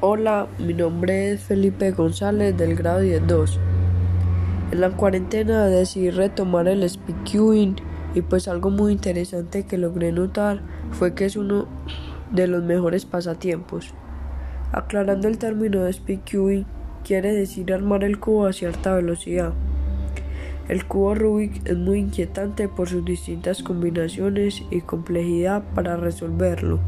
Hola, mi nombre es Felipe González del grado 10-2. En la cuarentena decidí retomar el speed y pues algo muy interesante que logré notar fue que es uno de los mejores pasatiempos. Aclarando el término de speed quiere decir armar el cubo a cierta velocidad. El cubo Rubik es muy inquietante por sus distintas combinaciones y complejidad para resolverlo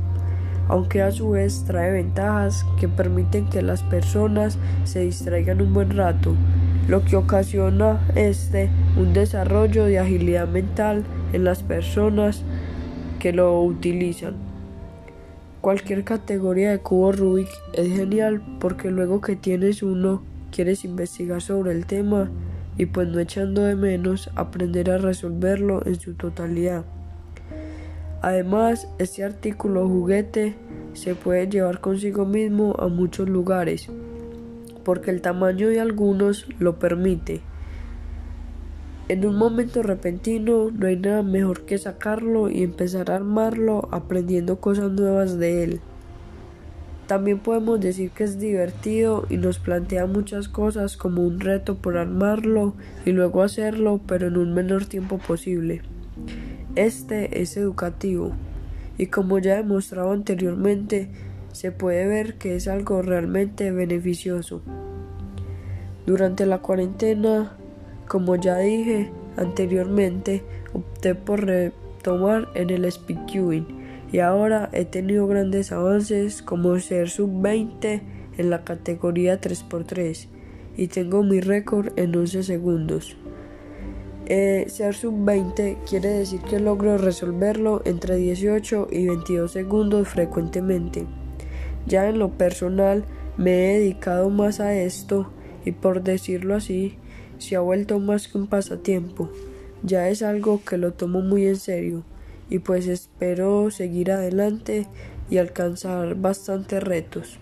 aunque a su vez trae ventajas que permiten que las personas se distraigan un buen rato, lo que ocasiona este un desarrollo de agilidad mental en las personas que lo utilizan. Cualquier categoría de cubo Rubik es genial porque luego que tienes uno quieres investigar sobre el tema y pues no echando de menos aprender a resolverlo en su totalidad. Además, este artículo juguete se puede llevar consigo mismo a muchos lugares, porque el tamaño de algunos lo permite. En un momento repentino no hay nada mejor que sacarlo y empezar a armarlo aprendiendo cosas nuevas de él. También podemos decir que es divertido y nos plantea muchas cosas como un reto por armarlo y luego hacerlo pero en un menor tiempo posible. Este es educativo y como ya he demostrado anteriormente, se puede ver que es algo realmente beneficioso. Durante la cuarentena, como ya dije anteriormente, opté por retomar en el speedqueuing y ahora he tenido grandes avances como ser sub-20 en la categoría 3x3 y tengo mi récord en 11 segundos. Eh, ser sub-20 quiere decir que logro resolverlo entre 18 y 22 segundos frecuentemente. Ya en lo personal me he dedicado más a esto y por decirlo así, se ha vuelto más que un pasatiempo. Ya es algo que lo tomo muy en serio y pues espero seguir adelante y alcanzar bastantes retos.